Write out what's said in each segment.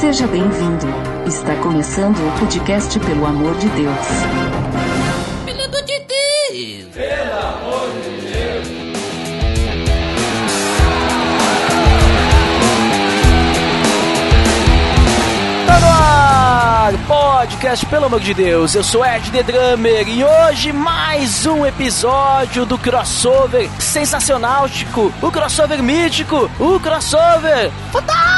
Seja bem-vindo. Está começando o podcast Pelo Amor de Deus. Pelo amor de Deus! Pelo amor de Deus! Tá no ar! Podcast, pelo amor de Deus, eu sou Ed The Drummer e hoje mais um episódio do crossover sensacional, o crossover mítico, o crossover fantástico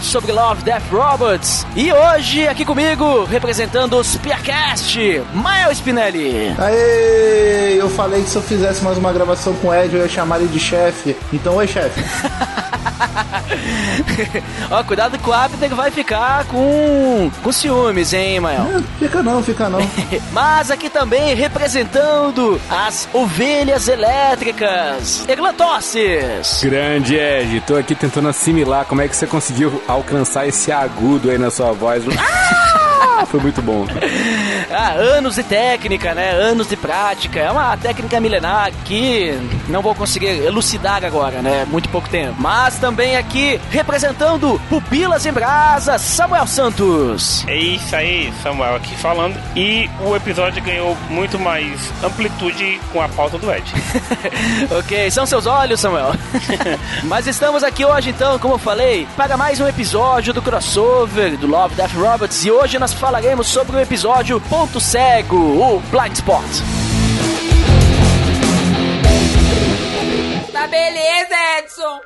sobre Love, Death, Robots. E hoje aqui comigo, representando os Piacast, Mael Spinelli. Aê, eu falei que se eu fizesse mais uma gravação com o Ed, eu ia chamar ele de chefe. Então, oi, chefe. Ó, cuidado que o Abner vai ficar com, com ciúmes, hein, Mael? É, fica não, fica não. Mas aqui também representando as ovelhas elétricas, Eglantosses. Grande Ed, tô aqui tentando assimilar como é que você conseguiu alcançar esse agudo aí na sua voz. Ah, foi muito bom. Ah, anos de técnica, né? Anos de prática. É uma técnica milenar que não vou conseguir elucidar agora, né? Muito pouco tempo. Mas também aqui representando Pupilas em Brasa, Samuel Santos. É isso aí, Samuel aqui falando. E o episódio ganhou muito mais amplitude com a pauta do Ed. ok, são seus olhos, Samuel. Mas estamos aqui hoje, então, como eu falei, para mais um episódio do crossover do Love, Death Robots. E hoje nós falaremos sobre o episódio Ponto Cego, o Blind Spot. Tá beleza, Edson.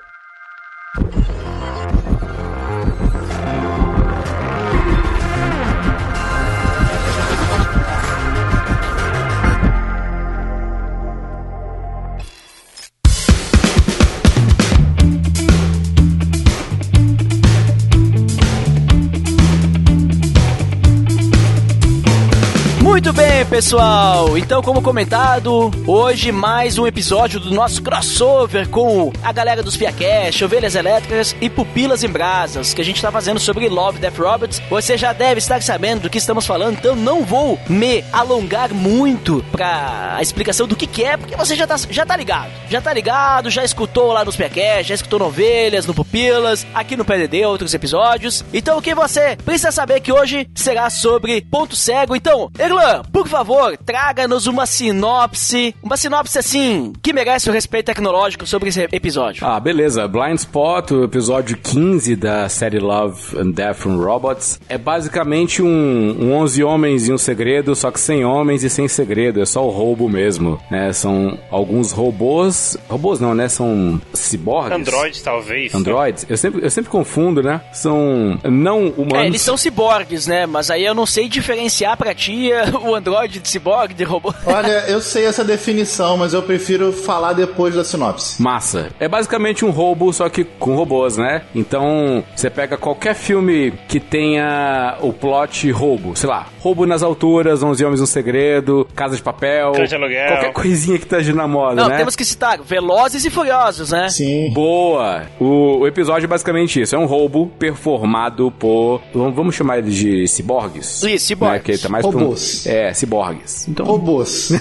Muito bem, pessoal. Então, como comentado, hoje mais um episódio do nosso crossover com a galera dos Piacast, Ovelhas Elétricas e Pupilas em Brasas, que a gente está fazendo sobre Love, Death Robots. Você já deve estar sabendo do que estamos falando, então não vou me alongar muito para a explicação do que, que é, porque você já tá, já tá ligado. Já tá ligado, já escutou lá nos Piacast, já escutou no Ovelhas, no Pupilas, aqui no PDD, outros episódios. Então, o que você precisa saber que hoje será sobre Ponto Cego. Então, Erlan, por favor, traga-nos uma sinopse, uma sinopse assim, que merece o respeito tecnológico sobre esse episódio. Ah, beleza. Blind Spot, o episódio 15 da série Love and Death from Robots, é basicamente um, um 11 homens e um segredo, só que sem homens e sem segredo, é só o roubo mesmo, né? São alguns robôs, robôs não, né? São ciborgues. Androids, talvez. Androids. Eu sempre, eu sempre confundo, né? São não humanos. É, eles são ciborgues, né? Mas aí eu não sei diferenciar pra ti o androide de ciborgue, de robô. Olha, eu sei essa definição, mas eu prefiro falar depois da sinopse. Massa. É basicamente um roubo, só que com robôs, né? Então, você pega qualquer filme que tenha o plot roubo, sei lá, roubo nas alturas, 11 Homens um Segredo, Casa de Papel, de Aluguel. qualquer coisinha que esteja na moda, Não, né? temos que citar Velozes e Furiosos, né? Sim. Boa! O, o episódio é basicamente isso: é um roubo performado por. Vamos chamar ele de ciborgues? Isso, ciborgues. Né? Que ele tá mais pra é, ciborgues. Então. Robôs.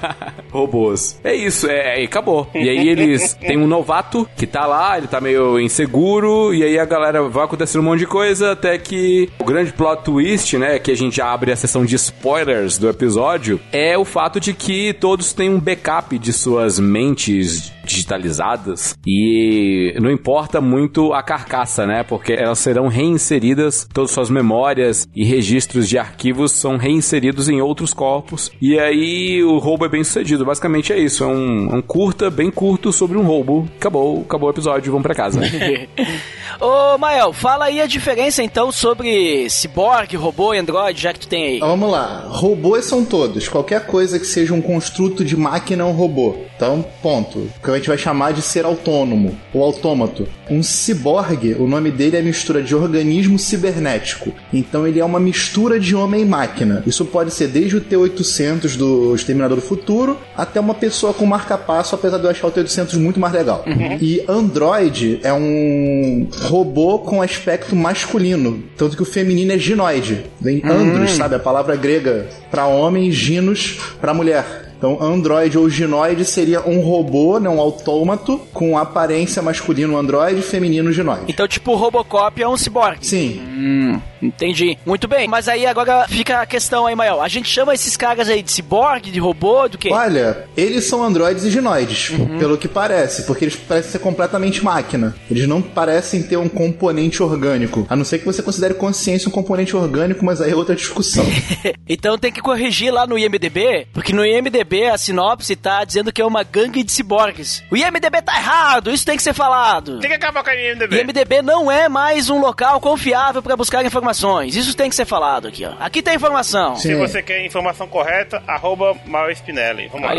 Robôs. É isso, é, e acabou. E aí eles tem um novato que tá lá, ele tá meio inseguro, e aí a galera vai acontecendo um monte de coisa, até que o grande plot twist, né, que a gente já abre a sessão de spoilers do episódio, é o fato de que todos têm um backup de suas mentes digitalizadas e não importa muito a carcaça, né? Porque elas serão reinseridas, todas suas memórias e registros de arquivos são reinseridos em outros corpos e aí o roubo é bem sucedido. Basicamente é isso, é um, é um curta, bem curto sobre um roubo. Acabou, acabou o episódio, vamos pra casa. Ô, Mael, fala aí a diferença então sobre ciborgue, robô e android, já que tu tem aí. Então, vamos lá. Robôs são todos. Qualquer coisa que seja um construto de máquina é um robô. Então, ponto. Gente vai chamar de ser autônomo ou autômato. Um ciborgue, o nome dele é mistura de organismo cibernético. Então ele é uma mistura de homem e máquina. Isso pode ser desde o T-800 do Exterminador do Futuro até uma pessoa com marca-passo, apesar de eu achar o T-800 muito mais legal. E Android é um robô com aspecto masculino. Tanto que o feminino é ginoide. Vem andros, sabe? A palavra grega para homem, ginos para mulher. Então, androide ou ginoide seria um robô, né, um autômato, com aparência masculino androide, feminino ginoide. Então, tipo, o Robocop é um ciborgue. Sim. Hum, entendi. Muito bem. Mas aí agora fica a questão aí, Mael. A gente chama esses caras aí de ciborgue, de robô, do quê? Olha, eles são androides e ginoides, pelo que parece, porque eles parecem ser completamente máquina. Eles não parecem ter um componente orgânico. A não ser que você considere consciência um componente orgânico, mas aí é outra discussão. então tem que corrigir lá no IMDB, porque no IMDB a sinopse tá dizendo que é uma gangue de ciborgues. O IMDB tá errado, isso tem que ser falado. Tem que acabar com a IMDB. IMDB não é mais um local confiável para buscar informações. Isso tem que ser falado aqui, ó. Aqui tem informação. Se você quer informação correta, arroba Mael Spinelli. Vamos lá.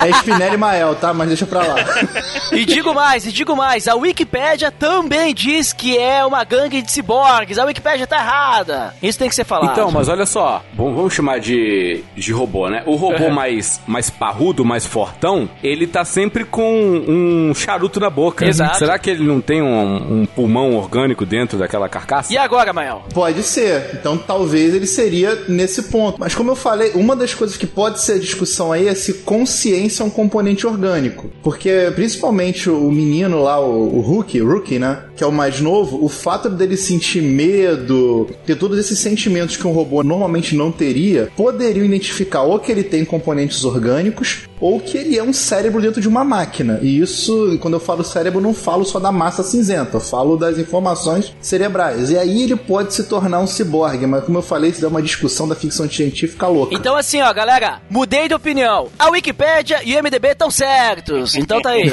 É Spinelli e Mael, tá? Mas deixa pra lá. E digo mais, e digo mais, a Wikipédia também diz que é uma gangue de ciborgues. A Wikipédia tá errada. Isso tem que ser falado. Então, mas olha só, vamos vamos chamar de, de robô, né? O robô mais, mais parrudo, mais fortão, ele tá sempre com um charuto na boca. Exato. Será que ele não tem um, um pulmão orgânico dentro daquela carcaça? E agora, Mael? Pode ser. Então talvez ele seria nesse ponto. Mas como eu falei, uma das coisas que pode ser discussão aí é se consciência é um componente orgânico. Porque principalmente o menino lá, o, o Rookie, né? Que é o mais novo, o fato dele sentir medo, ter todos esses sentimentos que um robô normalmente não teria, poderiam identificar ou que ele tem componentes orgânicos ou que ele é um cérebro dentro de uma máquina. E isso, quando eu falo cérebro, não falo só da massa cinzenta, eu falo das informações cerebrais. E aí ele pode se tornar um ciborgue, mas como eu falei, isso é uma discussão da ficção científica louca. Então assim, ó, galera, mudei de opinião. A Wikipédia e o MDB estão certos. Então tá aí.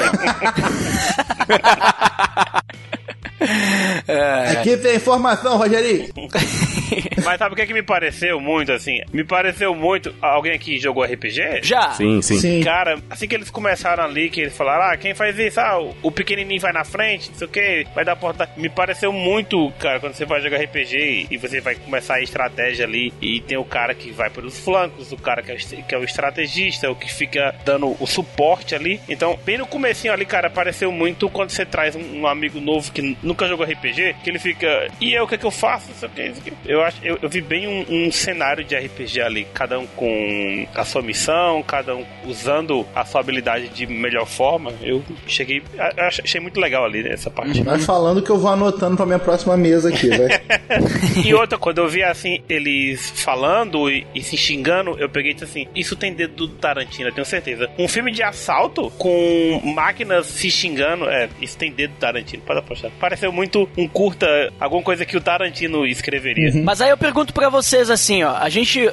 Aqui tem informação, Rogerinho. Mas sabe o que, é que me pareceu muito, assim? Me pareceu muito... Alguém aqui jogou RPG? Já. Sim, sim. Sim. Cara, assim que eles começaram ali, que eles falaram, ah, quem faz isso? Ah, o- pequenininho vai na frente, não sei o que, vai dar porta. Me pareceu muito, cara, quando você vai jogar RPG e você vai começar a estratégia ali e tem o cara que vai pelos flancos, o cara que é, o- que é o estrategista, o que fica dando o suporte ali. Então, bem no comecinho ali, cara, pareceu muito quando você traz um, um amigo novo que nunca jogou RPG, que ele fica, e eu, o que é que eu faço? Não sei o que, não sei o que. Eu acho, eu, eu vi bem um, um cenário de RPG ali, cada um com a sua missão, cada um usando a sua habilidade de melhor forma. Eu cheguei, achei muito legal ali essa parte. Vai falando que eu vou anotando pra minha próxima mesa aqui, vai. E outra, quando eu vi assim, eles falando e, e se xingando, eu peguei e disse assim: Isso tem dedo do Tarantino, eu tenho certeza. Um filme de assalto com máquinas se xingando, é, isso tem dedo do Tarantino, pode apostar. Pareceu muito um curta, alguma coisa que o Tarantino escreveria. Mas aí eu pergunto pra vocês assim, ó. A gente,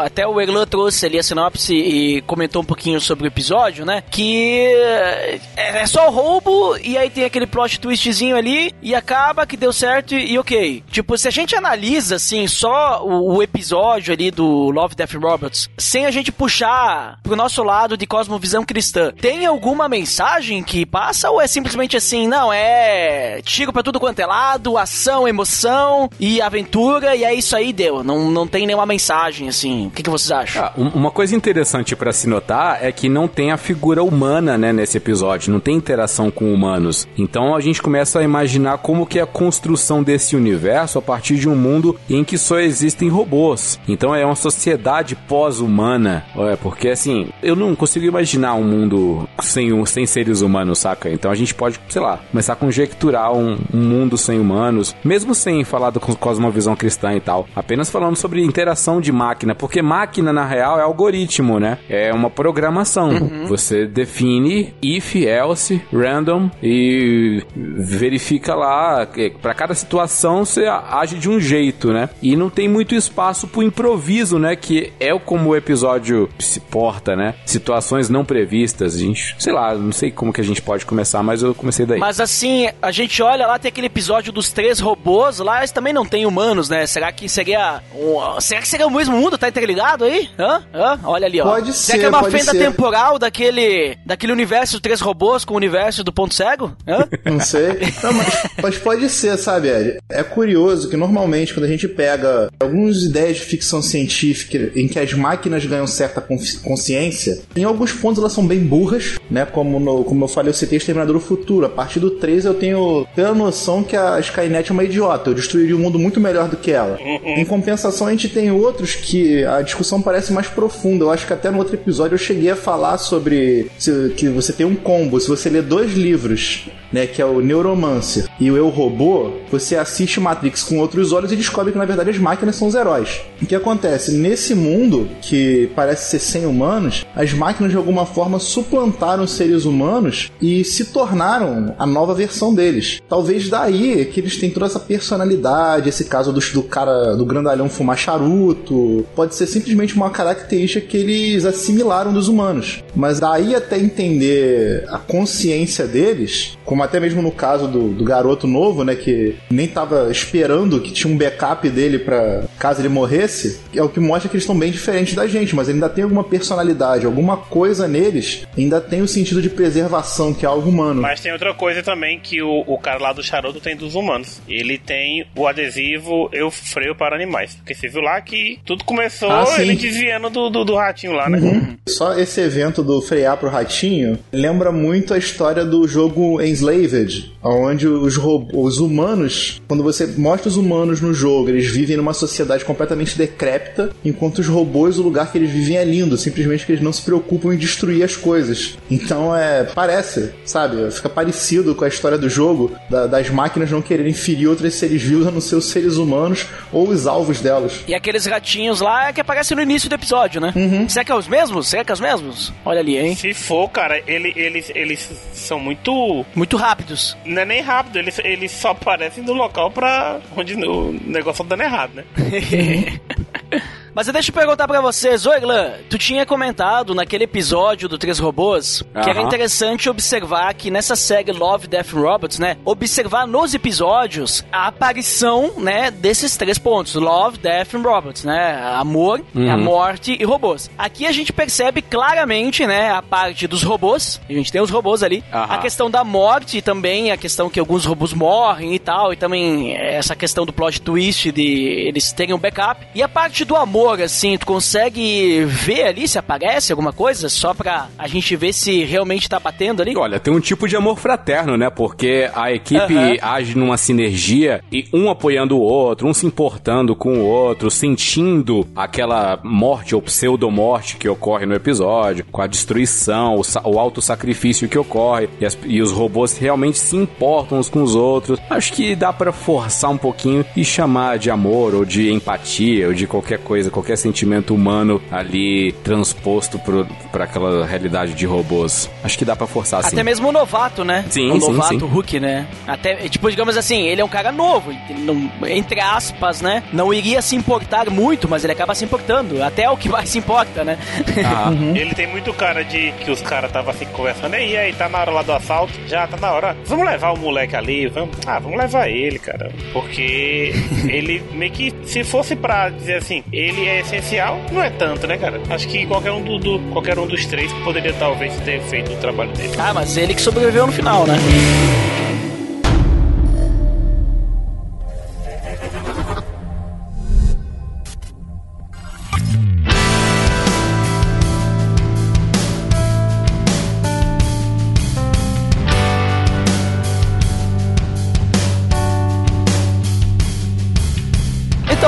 até o Erlan trouxe ali a sinopse e comentou um pouquinho sobre o episódio, né? Que é, é só roubo e aí tem aquele plot twistzinho ali e acaba que deu certo e, e ok. Tipo, se a gente analisa, assim, só o, o episódio ali do Love, Death Robots, sem a gente puxar pro nosso lado de cosmovisão cristã, tem alguma mensagem que passa ou é simplesmente assim, não, é tiro pra tudo quanto é lado, ação, emoção e aventura e é isso aí, deu. Não, não tem nenhuma mensagem, assim. O que, que vocês acham? Ah, um- uma coisa interessante pra se notar é que não tem a figura humana, né, nesse episódio, não tem interação com humanos. Então a gente começa a imaginar como que é a construção desse universo a partir de um mundo em que só existem robôs. Então é uma sociedade pós-humana, é porque assim, eu não consigo imaginar um mundo sem, sem seres humanos, saca? Então a gente pode, sei lá, começar a conjecturar um, um mundo sem humanos, mesmo sem falar do cosmovisão cristã e tal, apenas falando sobre interação de máquina, porque máquina na real é algoritmo, né? É uma programação. Você define if, else, random e verifica lá, para cada situação você age de um jeito, né? E não tem muito espaço pro improviso, né? Que é como o episódio se porta, né? Situações não previstas, a gente, sei lá, não sei como que a gente pode começar, mas eu comecei daí. Mas assim, a gente olha lá, tem aquele episódio dos três robôs, lá eles também não tem humanos, né? Será que seria. Um, será que seria o mesmo mundo? Tá interligado aí? Hã? Hã? Olha ali, ó. Pode será ser, que é uma fenda ser. temporal daquele, daquele universo dos três robôs com o universo do ponto cego? Hã? Não sei. Não, mas, mas pode ser, sabe, Ed? É curioso que normalmente quando a gente pega algumas ideias de ficção científica em que as máquinas ganham certa consciência, em alguns pontos elas são bem burras, né? Como, no, como eu falei, eu citei Exterminador do Futuro. A partir do 3 eu tenho, tenho a noção que a Skynet é uma idiota, eu destruiria um mundo muito melhor do que ela. Em compensação, a gente tem outros que a discussão parece mais profunda. Eu acho que até no outro episódio eu cheguei a falar sobre se, que você tem um combo. Se você lê dois livros, né, que é o Neuromancer e o Eu Robô, você assiste Matrix com outros olhos e descobre que na verdade as máquinas são os heróis. O que acontece? Nesse mundo que parece ser sem humanos, as máquinas de alguma forma suplantaram os seres humanos e se tornaram a nova versão deles. Talvez daí que eles têm toda essa personalidade, esse caso do, do cara do grandalhão fumar charuto, pode ser simplesmente uma característica que eles assimilaram dos humanos. Mas daí até entender a consciência deles, como até mesmo no caso do, do garoto novo, né, que nem tava esperando que tinha um backup dele para caso ele morresse, é o que mostra que eles estão bem diferentes da gente, mas ainda tem alguma personalidade, alguma coisa neles, ainda tem o sentido de preservação, que é algo humano. Mas tem outra coisa também que o, o cara lá do charuto tem dos humanos. Ele tem o adesivo Eu Freio para Animais. Porque você viu lá que tudo começou Ah, ele desviando do, do, do ratinho lá, né? Uhum. Só esse evento do frear pro ratinho lembra muito a história do jogo Enslaved, onde os, os humanos, quando você mostra os humanos no jogo, eles vivem numa sociedade completamente decrépita, enquanto os robôs, o lugar que eles vivem é lindo, simplesmente que eles não se preocupam em destruir as coisas. Então é. parece, sabe? Fica parecido com a história do jogo, da- das máquinas não quererem ferir outros seres vivos a não ser os seres humanos ou os alvos delas. E aqueles ratinhos lá que aparecem no início do episódio, né? Será que é os mesmos? Será que é os mesmos? Olha ali, hein? Se for, cara, ele, eles, eles são muito. Muito rápidos. Não é nem rápido, eles, eles só aparecem no local pra. onde o negócio tá dando errado, né? Mas deixa eu perguntar pra vocês, ô Eglan, tu tinha comentado naquele episódio do Três Robôs que era Aham. interessante observar que nessa série Love, Death and Robots, né, observar nos episódios a aparição, né, desses três pontos, Love, Death and Robots, né, amor, a morte e robôs. Aqui a gente percebe claramente, né, a parte dos robôs, a gente tem os robôs ali, Aham. a questão da morte também, a questão que alguns robôs morrem e tal, e também essa questão do plot twist de eles terem um backup. E a parte do amor, assim, tu consegue ver ali se aparece alguma coisa, só pra a gente ver se realmente tá batendo ali? Olha, tem um tipo de amor fraterno, né? Porque a equipe Aham. age numa sinergia e um apoiando o outro, um se importando com o outro, sentindo aquela morte ou pseudomorte que ocorre no episódio, com a destruição, o, sa- o auto-sacrifício que ocorre, e, as- e os robôs realmente se importam uns com os outros. Acho que dá pra forçar um pouquinho e chamar de amor ou de empatia ou de qualquer coisa, qualquer sentimento humano ali transposto pro, pra aquela realidade de robôs. Acho que dá pra forçar assim. Até mesmo o novato, né? Sim, o sim, novato sim. Hulk, né? Até, tipo, digamos assim, ele é um cara novo, não- entre aspas, né? Não iria se importar muito, mas ele acaba se importando. Até é o que mais se importa, né? Ah, Ele tem muito cara de que os caras estavam assim conversando. E aí, tá na hora lá do assalto? Já tá na hora. Vamos levar o moleque ali? Vamos... Ah, vamos levar ele, cara. Porque ele meio que, se fosse pra dizer assim, ele é essencial, não é tanto, né, cara? Acho que qualquer um, do, do- qualquer um dos três poderia talvez ter feito o trabalho dele. ah, mas ele que sobreviveu no final, né?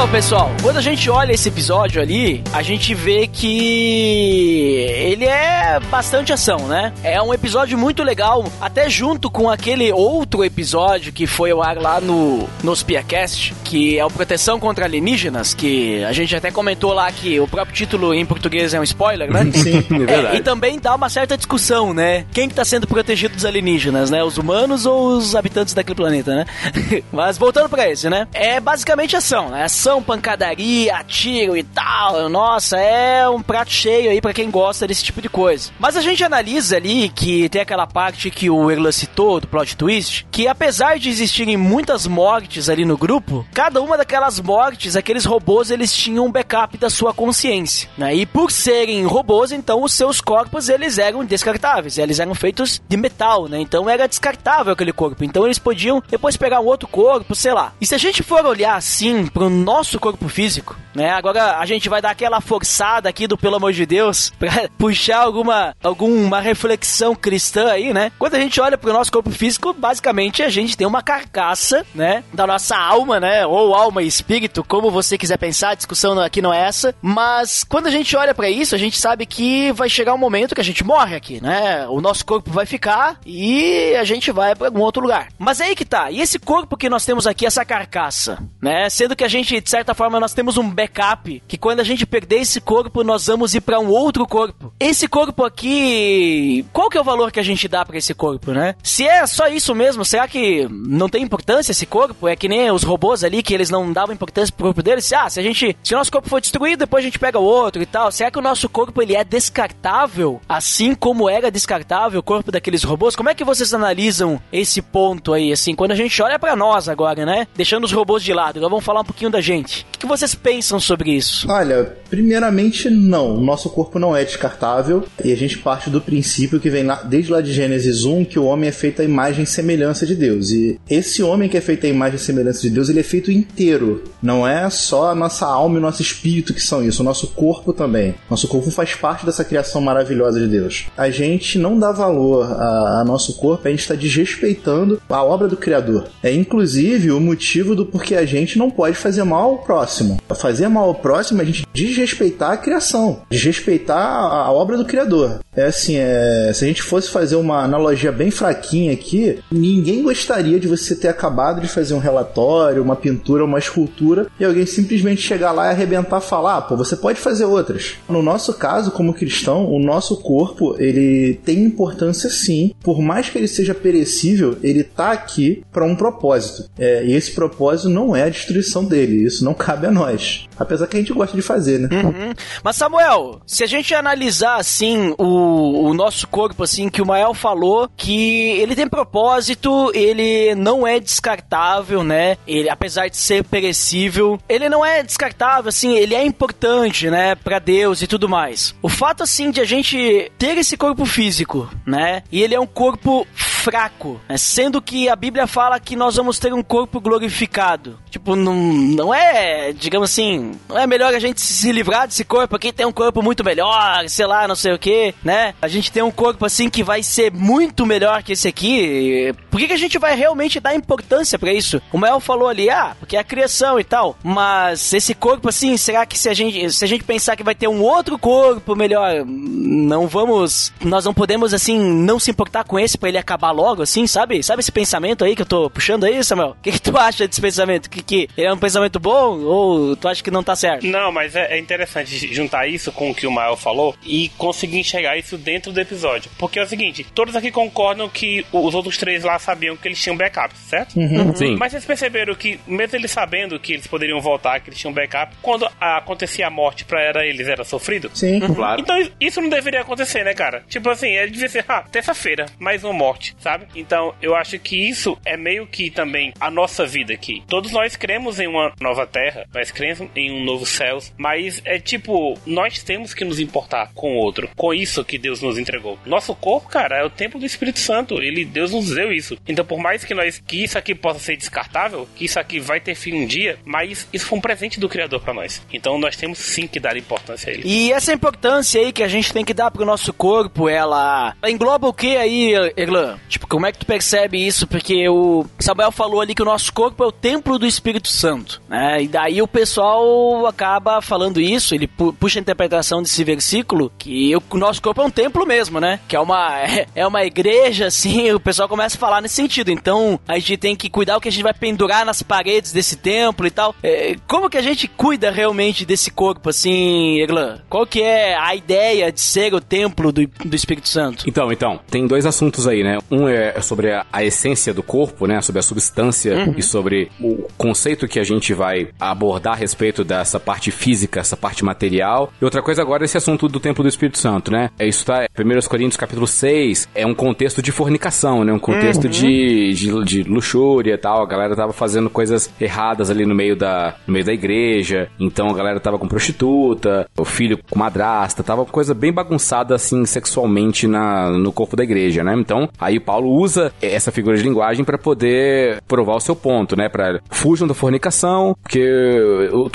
Então, pessoal, quando a gente olha esse episódio ali, a gente vê que ele é bastante ação, né? É um episódio muito legal, até junto com aquele outro episódio que foi ao ar lá no, no Spiacast, que é o Proteção contra Alienígenas, que a gente até comentou lá que o próprio título em português é um spoiler, né? Sim. é verdade. e também dá uma certa discussão, né? Quem que tá sendo protegido dos alienígenas, né? Os humanos ou os habitantes daquele planeta, né? Mas voltando pra esse, né? É basicamente ação, né? Ação, pancadaria, tiro e tal. Nossa, é um prato cheio aí pra quem gosta desse tipo de coisa. Mas a gente analisa ali que tem aquela parte que o Erlan citou do plot twist, que apesar de existirem muitas mortes ali no grupo, cada uma daquelas mortes, aqueles robôs, eles tinham um backup da sua consciência, né? E por serem robôs, então os seus corpos eles eram descartáveis, eles eram feitos de metal, né? Então era descartável aquele corpo. Então eles podiam depois pegar um outro corpo, sei lá. E se a gente for olhar assim pro nosso corpo físico, né? Agora a gente vai dar aquela forçada aqui do pelo amor de Deus pra puxar alguma, alguma reflexão cristã aí, né? Quando a gente olha pro nosso corpo físico, basicamente a gente tem uma carcaça, né? Da nossa alma, né? Ou alma e espírito, como você quiser pensar, a discussão aqui não é essa. Mas quando a gente olha para isso, a gente sabe que vai chegar um momento que a gente morre aqui, né? O nosso corpo vai ficar e a gente vai para algum outro lugar. Mas é aí que tá. E esse corpo que nós temos aqui, essa carcaça, né? Sendo que a gente, de certa forma, nós temos um backup que quando a gente perder esse corpo, nós vamos ir para um outro corpo. Esse corpo aqui, qual que é o valor que a gente dá para esse corpo, né? Se é só isso mesmo, será que não tem importância esse corpo? É que nem os robôs ali que eles não davam importância pro corpo deles. Ah, se a gente, se o nosso corpo for destruído, depois a gente pega o outro e tal. Será que o nosso corpo ele é descartável, assim como era descartável o corpo daqueles robôs? Como é que vocês analisam esse ponto aí, assim, quando a gente olha para nós agora, né? Deixando os robôs de lado. Agora vamos falar um pouquinho da gente. O que vocês pensam sobre isso? Olha, primeiramente não. O nosso corpo não é descartável e a gente parte do princípio que vem lá, desde lá de Gênesis 1 que o homem é feito à imagem e semelhança de Deus. E esse homem que é feito à imagem e semelhança de Deus, ele é feito inteiro. Não é só a nossa alma e o nosso espírito que são isso, o nosso corpo também. Nosso corpo faz parte dessa criação maravilhosa de Deus. A gente não dá valor a, a nosso corpo, a gente está desrespeitando a obra do Criador. É inclusive o motivo do porquê a gente não pode fazer mal ao próximo. Fazer mal ao próximo é a gente desrespeitar a criação, desrespeitar a, obra do Criador. É assim, é, se a gente fosse fazer uma analogia bem fraquinha aqui, ninguém gostaria de você ter acabado de fazer um relatório, uma pintura, uma escultura e alguém simplesmente chegar lá e arrebentar falar, ah, pô, você pode fazer outras. No nosso caso, como cristão, o nosso corpo, ele tem importância sim. Por mais que ele seja perecível, ele tá aqui para um propósito. É, e esse propósito não é a destruição dele. Isso não cabe a nós. Apesar que a gente gosta de fazer, né? Uhum. Mas Samuel, se a gente analisar assim o, o nosso corpo, assim, que o Mael falou que ele tem propósito, ele não é descartável, né? Ele, apesar de ser perecível, ele não é descartável, assim, ele é importante, né, para Deus e tudo mais. O fato assim de a gente ter esse corpo físico, né? E ele é um corpo fraco, né? sendo que a Bíblia fala que nós vamos ter um corpo glorificado. Tipo, não, não é, digamos assim, não é melhor a gente se livrar desse corpo aqui, tem um corpo muito melhor, sei lá, não sei o que, né? A gente tem um corpo assim que vai ser muito melhor que esse aqui. Por que, que a gente vai realmente dar importância para isso? O Mel falou ali, ah, porque é a criação e tal, mas esse corpo assim, será que se a gente, se a gente pensar que vai ter um outro corpo melhor, não vamos, nós não podemos assim não se importar com esse para ele acabar logo, assim, sabe? Sabe esse pensamento aí que eu tô puxando aí, Samuel? O que, que tu acha desse pensamento? Que, que ele é um pensamento bom ou tu acha que não tá certo? Não, mas é, é interessante juntar isso com o que o Mael falou e conseguir enxergar isso dentro do episódio. Porque é o seguinte, todos aqui concordam que os outros três lá sabiam que eles tinham backup, certo? Uhum. Sim. Mas vocês perceberam que, mesmo eles sabendo que eles poderiam voltar, que eles tinham backup, quando acontecia a morte pra era, eles era sofrido? Sim. Claro. Então isso não deveria acontecer, né, cara? Tipo assim, é devia ser, ah, terça-feira, mais uma morte, sabe? Então eu acho que isso é meio que também a nossa vida aqui. Todos nós cremos em uma nova terra, nós cremos em um novo céu, mas é tipo, nós temos que nos importar com o outro, com isso que Deus nos entregou. Nosso corpo, cara, é o templo do Espírito Santo. Ele, Deus nos deu isso. Então, por mais que nós, que isso aqui possa ser descartável, que isso aqui vai ter fim um dia, mas isso foi um presente do Criador para nós. Então, nós temos sim que dar importância a ele. E essa importância aí que a gente tem que dar pro nosso corpo, ela engloba o que aí, Erlan? Tipo, como é que tu percebe isso? Porque o Samuel falou ali que o nosso corpo é o templo do Espírito Santo, né? E daí o pessoal acaba falando isso, ele pu puxa a interpretação desse versículo, que o nosso corpo é um templo mesmo, né? Que é uma, é uma igreja, assim, o pessoal começa a falar nesse sentido. Então, a gente tem que cuidar o que a gente vai pendurar nas paredes desse templo e tal. É, como que a gente cuida realmente desse corpo, assim, Erlan? Qual que é a ideia de ser o templo do, do Espírito Santo? Então, então, tem dois assuntos aí, né? Um é sobre a, a essência do corpo, né? Sobre a substância Uhum. e sobre o conceito que a gente vai abordar a respeito dessa parte física, essa parte material. E outra coisa agora é esse assunto do templo do Espírito Santo, né? É isso tá, 1 Coríntios capítulo 6, é um contexto de fornicação, né? Um contexto de, de, de luxúria e tal. A galera tava fazendo coisas erradas ali no meio da, no meio da igreja. Então a galera tava com prostituta, o filho com madrasta, tava coisa bem bagunçada assim sexualmente na, no corpo da igreja, né? Então, aí Paulo usa essa figura de linguagem para poder provar o seu ponto, né? Para fujam da fornicação, porque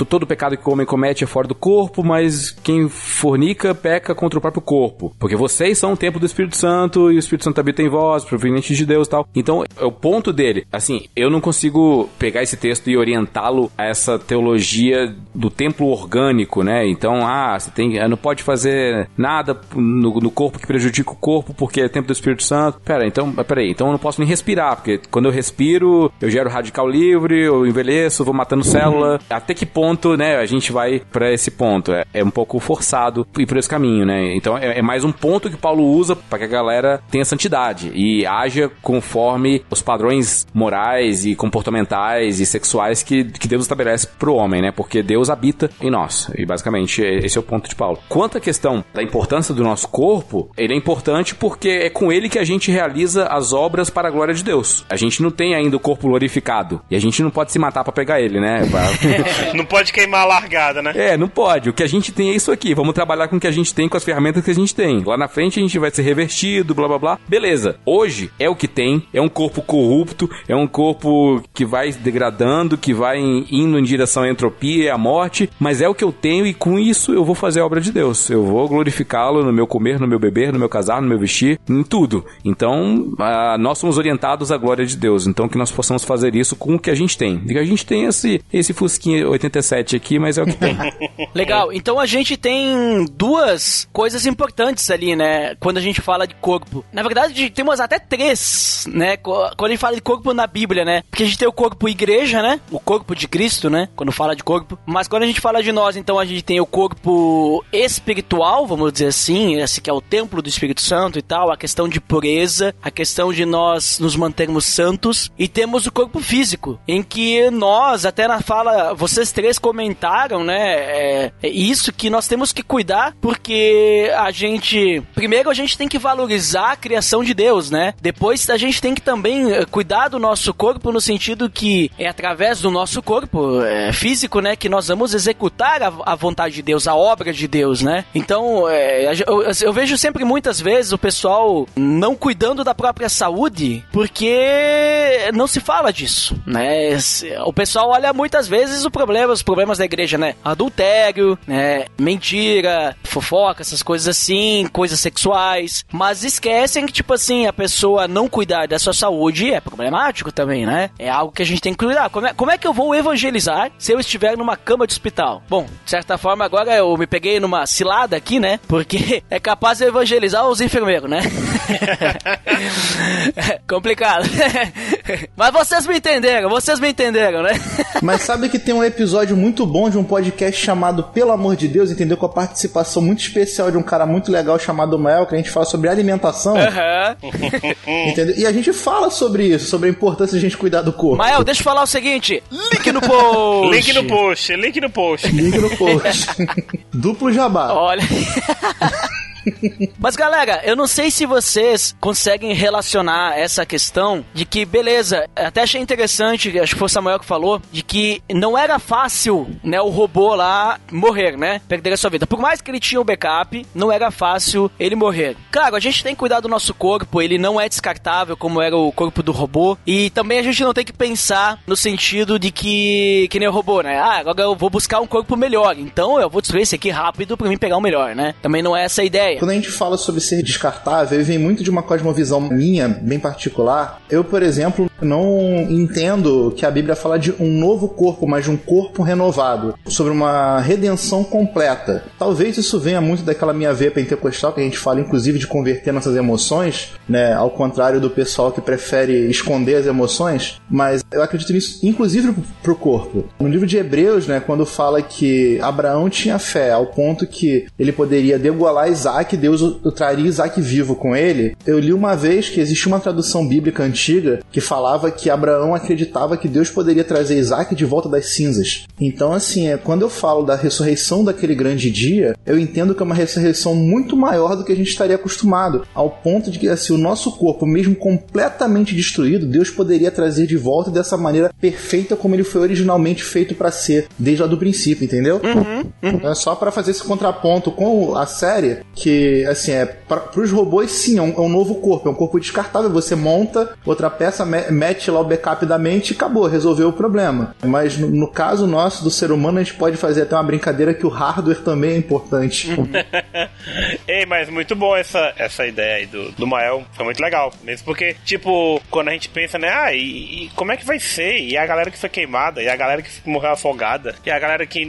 todo pecado que o homem comete é fora do corpo, mas quem fornica peca contra o próprio corpo, porque vocês são o templo do Espírito Santo e o Espírito Santo habita em vós, proveniente de Deus, e tal. Então, é o ponto dele. Assim, eu não consigo pegar esse texto e orientá-lo a essa teologia do templo orgânico, né? Então, ah, você tem, não pode fazer nada no, no corpo que prejudica o corpo porque é templo do Espírito Santo. Pera, então, peraí, então eu não posso nem respirar, porque quando eu respiro, eu gero radical livre, eu envelheço, vou matando célula. Até que ponto, né, a gente vai para esse ponto? É, é, um pouco forçado ir por esse caminho, né? Então é, é mais um ponto que Paulo usa para que a galera tenha santidade e haja conforme os padrões morais e comportamentais e sexuais que, que Deus estabelece pro homem, né? Porque Deus habita em nós. E basicamente esse é o ponto de Paulo. Quanto à questão da importância do nosso corpo, ele é importante porque é com ele que a gente realiza as obras para a glória de Deus. A gente não tem ainda o corpo glorificado. E a gente não pode se matar para pegar ele, né? não pode queimar a largada, né? É, não pode. O que a gente tem é isso aqui. Vamos trabalhar com o que a gente tem, com as ferramentas que a gente tem. Lá na frente a gente vai ser revertido, blá blá blá. Beleza. Hoje é o que tem. É um corpo corrupto. É um corpo que vai degradando, que vai indo em direção à entropia e à morte. Mas é o que eu tenho e com isso eu vou fazer a obra de Deus. Eu vou glorificá-lo no meu comer, no meu beber, no meu casar, no meu vestir, em tudo. Então, nós somos orientados à glória de Deus. Então, que nós possamos fazer isso com o que a gente tem. E a gente tem esse, esse Fusquinha 87 aqui, mas é o que tem. Legal. Então, a gente tem duas coisas importantes ali, né? Quando a gente fala de corpo. Na verdade, temos até três, né? Quando a gente fala de corpo na Bíblia, né? Porque a gente tem o corpo igreja, né? O corpo de Cristo, né? Quando fala de corpo. Mas quando a gente fala de nós, então a gente tem o corpo espiritual, vamos dizer assim, esse que é o templo do Espírito Santo e tal, a questão de pureza, a questão de nós nos mantermos santos. E temos o corpo físico, em que nós, até na fala, vocês três comentaram, né? É, é isso que nós temos que cuidar, porque a gente. Primeiro, a gente tem que valorizar a criação de Deus, né? Depois, a gente tem que também eh, cuidar do nosso corpo no sentido que é através do nosso corpo é, físico, né? Que nós vamos executar a, a, vontade de Deus, a obra de Deus, né? Então, é, eu, eu vejo sempre muitas vezes o pessoal não cuidando da própria saúde porque não se fala disso, né? O pessoal olha muitas vezes o problema, os problemas da igreja, né? Adultério, né? Mentira, fofoca, essas coisas assim, coisas sexuais, mas esquecem que, tipo assim, a pessoa não cuidar da sua saúde é problemático também, né? É algo que a gente tem que cuidar. Como é, como é que eu vou evangelizar se eu estiver numa cama de hospital? Bom, de certa forma, agora eu me peguei numa cilada aqui, né? Porque é capaz de evangelizar os enfermeiros, né? Complicado. Mas vocês me entenderam, vocês me entenderam, né? Mas sabe que tem um episódio muito bom de um podcast chamado Pelo Amor de Deus, entendeu? Com a participação muito especial de um cara muito legal chamado Mael, que a gente fala sobre alimentação. Uhum. entendeu? E a gente fala sobre isso, sobre a importância de a gente cuidar do corpo. Mael, deixa eu falar o seguinte: link no post. link no post, link no post. Link no post. Duplo jabá. Olha. Mas galera, eu não sei se vocês conseguem relacionar essa questão de que, beleza, até achei interessante, acho que foi o Samuel que falou, de que não era fácil, né, o robô lá morrer, né? Perder a sua vida. Por mais que ele tinha o backup, não era fácil ele morrer. Claro, a gente tem que cuidar do nosso corpo, ele não é descartável como era o corpo do robô. E também a gente não tem que pensar no sentido de que, que nem o robô, né? Ah, agora eu vou buscar um corpo melhor, então eu vou destruir esse aqui rápido pra mim pegar o melhor, né? Também não é essa a ideia. Quando a gente fala sobre ser descartável, vem muito de uma cosmovisão minha, bem particular. Eu, por exemplo, não entendo que a Bíblia fala de um novo corpo, mas de um corpo renovado, sobre uma redenção completa. Talvez isso venha muito daquela minha veia pentecostal, que a gente fala inclusive de converter nossas emoções, né? Ao contrário do pessoal que prefere esconder as emoções, mas eu acredito nisso, inclusive pro corpo. No livro de Hebreus, né, quando fala que Abraão tinha fé ao ponto que ele poderia degolar Isaac que Deus o, traria Isaac vivo com ele, eu li uma vez que existia uma tradução bíblica antiga que falava que Abraão acreditava que Deus poderia trazer Isaac de volta das cinzas. Então, assim, é, quando eu falo da ressurreição daquele grande dia, eu entendo que é uma ressurreição muito maior do que a gente estaria acostumado, ao ponto de que assim, o nosso corpo, mesmo completamente destruído, Deus poderia trazer de volta dessa maneira perfeita como ele foi originalmente feito para ser, desde lá do princípio, entendeu? Uhum, uhum. É só para fazer esse contraponto com a série que assim, é, para os robôs, sim, é um, é um, novo corpo, é um corpo descartável, você monta outra peça, mete lá o backup da mente e acabou, resolveu o problema. Mas no, no caso nosso, do ser humano, a gente pode fazer até uma brincadeira que o hardware também é importante. Ei, mas muito bom essa, essa ideia aí do, do Mael, foi muito legal. Mesmo porque, tipo, quando a gente pensa, né, ah, e, e como é que vai ser? E a galera que foi queimada, e a galera que morreu afogada, e a galera que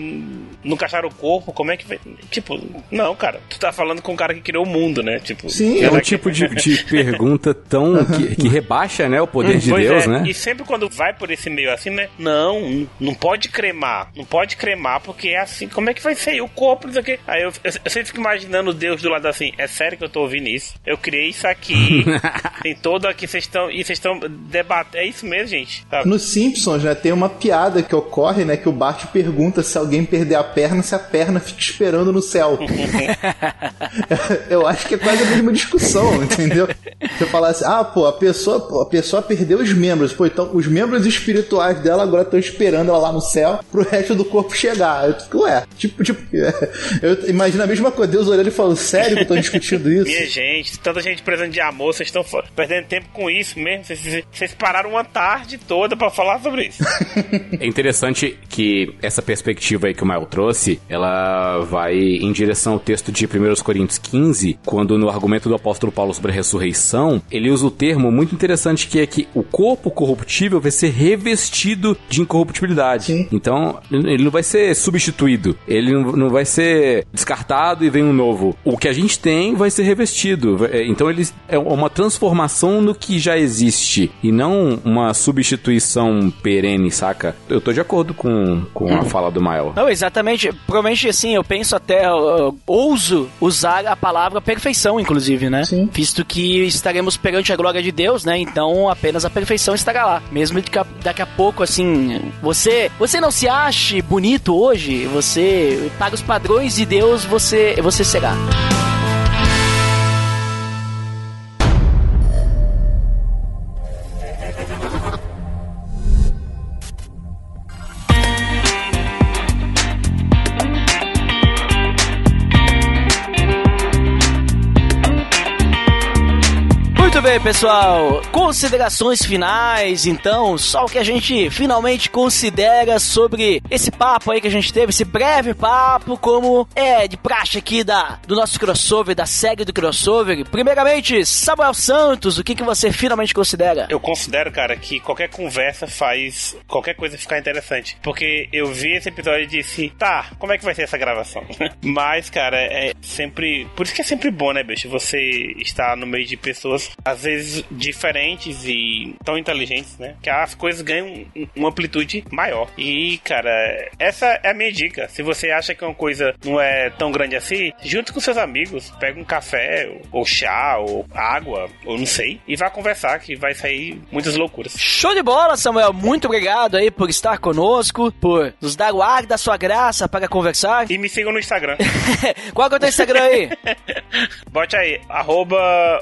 nunca acharam o corpo, como é que vai. Tipo, não, cara, tu tá falando com o cara que criou o mundo, né? Tipo, Sim, é um tipo de, de pergunta tão. que, que, rebaixa, né, o poder de Deus, é. né? E sempre quando vai por esse meio assim, né? Não, não pode cremar. Não pode cremar, porque é assim. Como é que vai ser? E o corpo, não sei o quê. Aí eu, eu, eu sempre fico imaginando Deus do lado assim. É sério que eu tô ouvindo isso? Eu criei isso aqui. tem todo aqui, vocês estão. E vocês estão debatendo. É isso mesmo, gente. Sabe? No Simpsons, né, tem uma piada que ocorre, né? Que o Bart pergunta se alguém perder a perna, se a perna fica esperando no céu. eu acho que é quase a mesma discussão, entendeu? Você falar assim, ah, pô, a pessoa, a pessoa perdeu os membros. Pô, então os membros espirituais dela agora estão esperando ela lá no céu pro resto do corpo chegar. Eu fico, ué, tipo, tipo, eu imagino a mesma coisa. Deus olhando e falando, sério que estão discutindo isso? Minha gente, tanta gente precisando de amor, vocês estão perdendo tempo com isso mesmo. Vocês, vocês pararam uma tarde toda para falar sobre isso. é interessante que essa perspectiva aí que o Mael trouxe, ela vai em direção ao texto de 1 Coríntios 15, quando no argumento do apóstolo Paulo sobre a ressurreição, ele usa o termo muito interessante que é que o corpo corruptível vai ser revestido de incorruptibilidade. Sim. Então, ele não vai ser substituído, ele não vai ser descartado e vem um novo. O que a gente tem vai ser revestido. É, então, ele é uma transformação no que já existe e não uma substituição perene, saca? Eu tô de acordo com, com a fala do Mael. Não, exatamente. Provavelmente, assim, eu penso até, eu, ouso usar a palavra perfeição, inclusive, né? Sim. Visto que estaremos perante a glória de Deus, né? Então apenas a perfeição estará lá. Mesmo que daqui a pouco, assim, você, você não se ache bonito hoje, você, para os padrões de Deus, você, você será. Bem, pessoal. Considerações finais, então, só o que a gente finalmente considera sobre esse papo aí que a gente teve, esse breve papo, como é de praxe aqui da, do nosso crossover, da série do crossover. Primeiramente, Samuel Santos, o que, que você finalmente considera? Eu considero, cara, que qualquer conversa faz qualquer coisa ficar interessante. Porque eu vi esse episódio e disse, tá, como é que vai ser essa gravação? Mas, cara, é sempre. Por isso que é sempre bom, né, bicho? Você estar no meio de pessoas às vezes diferentes e tão inteligentes, né? Que as coisas ganham uma amplitude maior. E, cara, essa é a minha dica. Se você acha que uma coisa não é tão grande assim, junto com seus amigos, pega um café, ou chá, ou água, ou não sei, e vá conversar, que vai sair muitas loucuras. Show de bola, Samuel. Muito obrigado aí por estar conosco, por nos dar o ar da sua graça para conversar. E me sigam no Instagram. Qual que é o teu Instagram aí? Bote aí, arroba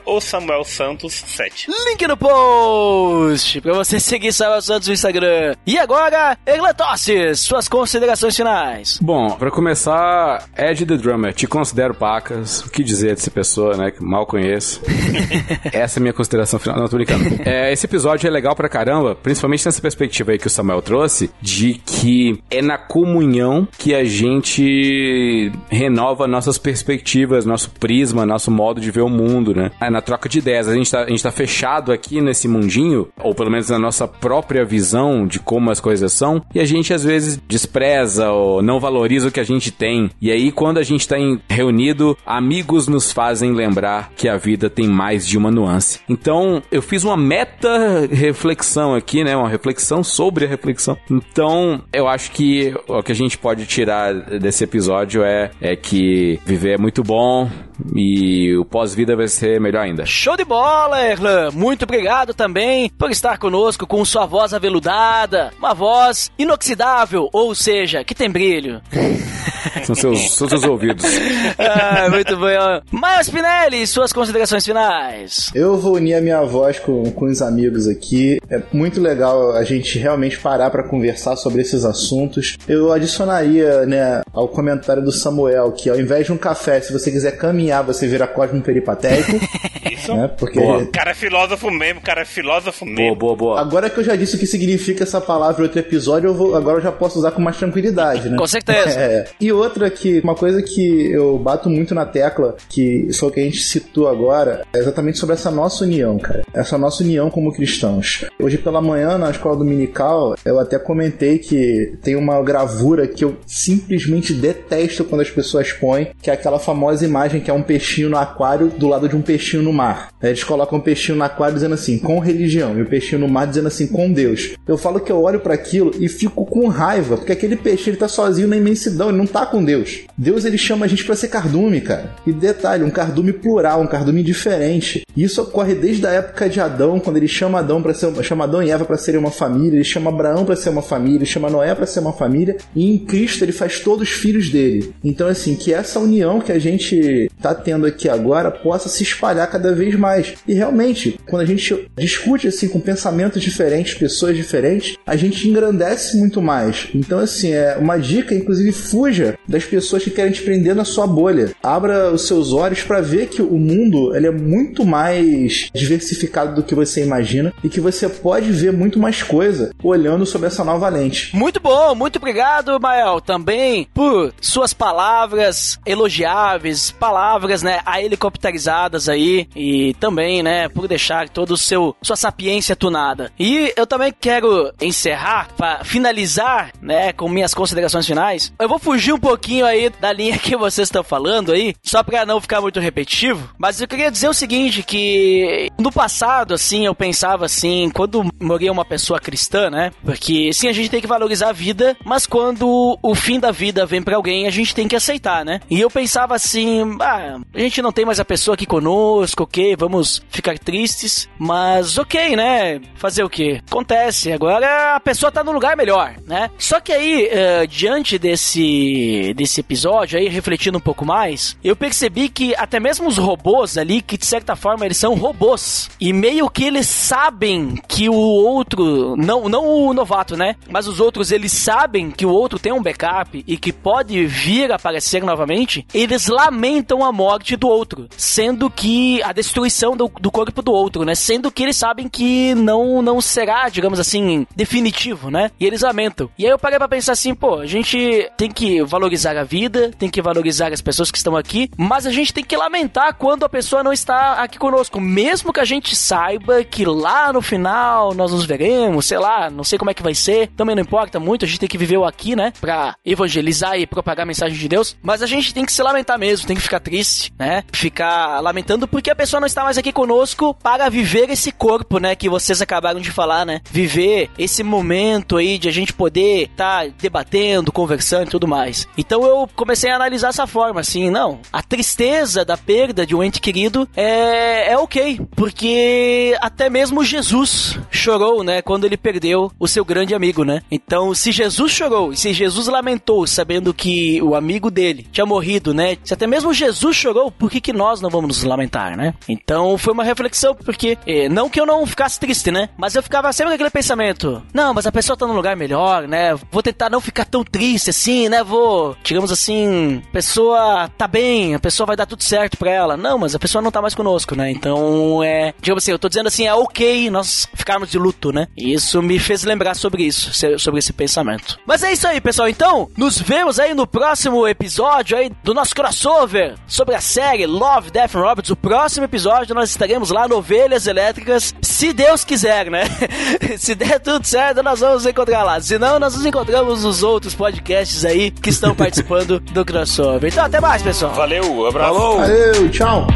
o Samuel Santos 7. Link no post pra você seguir Samuel Santos no Instagram. E agora, Eglatosses, suas considerações finais. Bom, pra começar, Ed the Drummer, te considero pacas. O que dizer dessa pessoa, né? Que mal conheço. Essa é a minha consideração final. Não, tô brincando. É, esse episódio é legal pra caramba, principalmente nessa perspectiva aí que o Samuel trouxe, de que é na comunhão que a gente renova nossas perspectivas, nosso prisma, nosso modo de ver o mundo, né? É na troca de ideias. A gente tá, a gente tá fechado aqui nesse mundinho, ou pelo menos na nossa própria visão de como as coisas são, e a gente às vezes despreza ou não valoriza o que a gente tem. E aí, quando a gente tá em, reunido, amigos nos fazem lembrar que a vida tem mais de uma nuance. Então, eu fiz uma meta reflexão aqui, né? Uma reflexão sobre a reflexão. Então, eu acho que o que a gente pode tirar desse episódio é, é que viver é muito bom e o pós-vida vai ser melhor ainda. Show de bola! Erlan. Muito obrigado também por estar conosco com sua voz aveludada, uma voz inoxidável, ou seja, que tem brilho. São seus, são seus ouvidos. ah, muito bom. Miles Spinelli, suas considerações finais. Eu vou unir a minha voz com, com os amigos aqui. É muito legal a gente realmente parar para conversar sobre esses assuntos. Eu adicionaria, né, ao comentário do Samuel que ao invés de um café, se você quiser caminhar, você vira Cosmo Peripatético. Isso. né? Porque O cara é filósofo mesmo, o cara é filósofo Boa, mesmo. boa, boa. agora que eu já disse o que significa essa palavra em outro episódio, eu vou, agora eu já posso usar com mais tranquilidade, né? Com certeza. É. E outra que, uma coisa que eu bato muito na tecla, que o que a gente citou agora, é exatamente sobre essa nossa união, cara. Essa nossa união como cristãos. Hoje pela manhã, na escola dominical, eu até comentei que tem uma gravura que eu simplesmente detesto quando as pessoas põem, que é aquela famosa imagem que é um peixinho no aquário do lado de um peixinho no mar. Aí Eles colocam um peixinho no aquário dizendo assim, com religião, e o peixinho no mar dizendo assim, com Deus. Eu falo que eu olho para aquilo e fico com raiva, porque aquele peixe ele tá sozinho na imensidão, ele não tá com Deus. Deus ele chama a gente para ser cardume, cara. E detalhe, um cardume plural, um cardume diferente. Isso ocorre desde a época de Adão, quando ele chama Adão para ser, chama Adão e Eva para serem uma família, ele chama Abraão para ser uma família, ele chama Noé para ser uma família, e em Cristo ele faz todos os filhos dele. Então assim, que essa união que a gente tá tendo aqui agora possa se espalhar cada vez mais. E realmente, quando a gente discute assim com pensamentos diferentes, pessoas diferentes, a gente engrandece muito mais. Então assim, é uma dica, inclusive fuja das pessoas que querem te prender na sua bolha. Abra os seus olhos para ver que o mundo ele é muito mais diversificado do que você imagina e que você pode ver muito mais coisa olhando sob essa nova lente. Muito bom, muito obrigado, Mael, também por suas palavras elogiáveis, palavras, né, helicopterizadas aí e também, né, por deixar todo o seu sua sapiência tunada. E eu também quero encerrar para finalizar, né, com minhas considerações finais. Eu vou fugir um pouquinho aí da linha que vocês estão falando aí, só para não ficar muito repetitivo, mas eu queria dizer o seguinte que no passado assim, eu pensava assim, quando morria uma pessoa cristã, né? Porque sim, a gente tem que valorizar a vida, mas quando o fim da vida vem pra alguém, a gente tem que aceitar, né? E eu pensava assim, ah, a gente não tem mais a pessoa aqui conosco, ok, vamos ficar tristes, mas ok, né? Fazer o quê? Acontece, agora a pessoa tá num lugar melhor, né? Só que aí, eh, diante desse, desse episódio aí, refletindo um pouco mais, eu percebi que até mesmo os robôs ali, que de certa forma eles são robôs, e meio que eles sabem que o outro, não, não o novato, né? Mas os outros, eles sabem que o outro tem um backup e que pode vir a aparecer novamente, eles lamentam a morte do outro, sendo que a destruição do, do corpo do outro, né? Sendo que eles sabem que não, não será, digamos assim, definitivo, né? E eles lamentam. E aí eu parei pra pensar assim, pô, a gente tem que valorizar a vida, tem que valorizar as pessoas que estão aqui, mas a gente tem que lamentar quando a pessoa não está aqui conosco, mesmo que a gente saiba que lá no final nós nos veremos, sei lá, não sei como é que vai ser, também não importa muito, a gente tem que viver o aqui, né, pra evangelizar e propagar a mensagem de Deus, mas a gente tem que se lamentar mesmo, tem que ficar triste, né, ficar lamentando porque a pessoa não está mais aqui conosco para viver esse corpo, né, que vocês acabaram de falar, né, viver esse momento aí de a gente poder estar tá debatendo, conversando e tudo mais. Então eu comecei a analisar essa forma, assim, não, a tristeza da perda de um ente querido é, é ok, porque até mesmo Jesus chorou, né, quando ele perdeu o seu grande amigo, né? Então, se Jesus chorou se Jesus lamentou sabendo que o amigo dele tinha morrido, né? Se até mesmo Jesus chorou, por que, que nós não vamos nos lamentar, né? Então, foi uma reflexão, porque eh, não que eu não ficasse triste, né? Mas eu ficava sempre com aquele pensamento: não, mas a pessoa tá num lugar melhor, né? Vou tentar não ficar tão triste assim, né? Vou, digamos assim, pessoa tá bem, a pessoa vai dar tudo certo pra ela. Não, mas a pessoa não tá mais conosco, né? Então, é, digamos assim, eu tô dizendo assim, é ok nós ficarmos de luto, né? E isso me fez lembrar sobre isso, sobre esse pensamento. Mas é isso aí, pessoal. Então, nos vemos aí no próximo episódio aí do nosso crossover sobre a série Love, Death and Robots. O próximo episódio nós estaremos lá no Ovelhas Elétricas, se Deus quiser, né? se der tudo certo, nós vamos nos encontrar lá. Se não, nós nos encontramos nos outros podcasts aí que estão participando do crossover. Então, até mais, pessoal. Valeu, abraço. Falou! Valeu, tchau!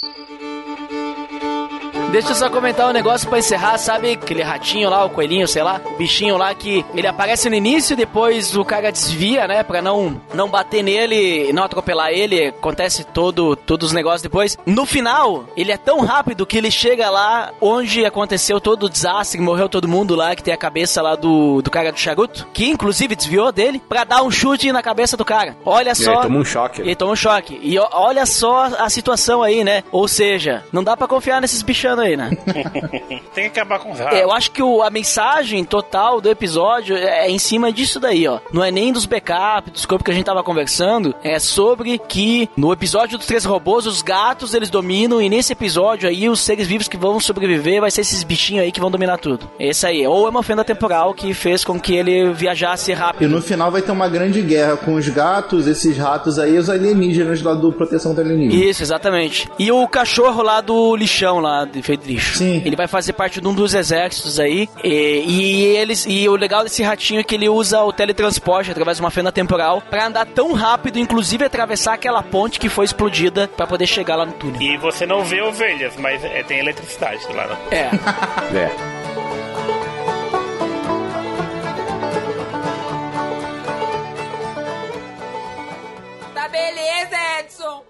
Música Deixa eu só comentar um negócio pra encerrar, sabe? Aquele ratinho lá, o coelhinho, sei lá, o bichinho lá que ele aparece no início, depois o cara desvia, né? Pra não, não bater nele, não atropelar ele, acontece todo, todos os negócios depois. No final, ele é tão rápido que ele chega lá onde aconteceu todo o desastre, morreu todo mundo lá, que tem a cabeça lá do, do cara do charuto, que inclusive desviou dele, pra dar um chute na cabeça do cara. Olha E só. aí toma um choque. Ele toma um choque. E olha só a situação aí, né? Ou seja, não dá pra confiar nesses bichanos aí, né? Tem que acabar com os ratos. É, eu acho que o- a mensagem total do episódio é em cima disso daí, ó. Não é nem dos backups, dos corpos que a gente tava conversando, é sobre que no episódio dos três robôs, os gatos eles dominam, e nesse episódio aí, os seres vivos que vão sobreviver vai ser esses bichinhos aí que vão dominar tudo. Esse aí. Ou é uma fenda temporal que fez com que ele viajasse E rápido. no final vai ter uma grande guerra com os gatos, esses ratos aí, e os alienígenas lá do Proteção do Alienígena. Isso, exatamente. E o cachorro lá do lixão, lá, de Feidrich. Sim. Ele vai fazer parte de um dos exércitos aí. E, e, eles, e o legal desse ratinho é que ele usa o teletransporte através de uma fenda temporal para andar tão rápido, inclusive atravessar aquela ponte que foi explodida para poder chegar lá no túnel. E você não vê ovelhas, mas é, tem eletricidade lá. Né? É. é. Tá beleza, Edson.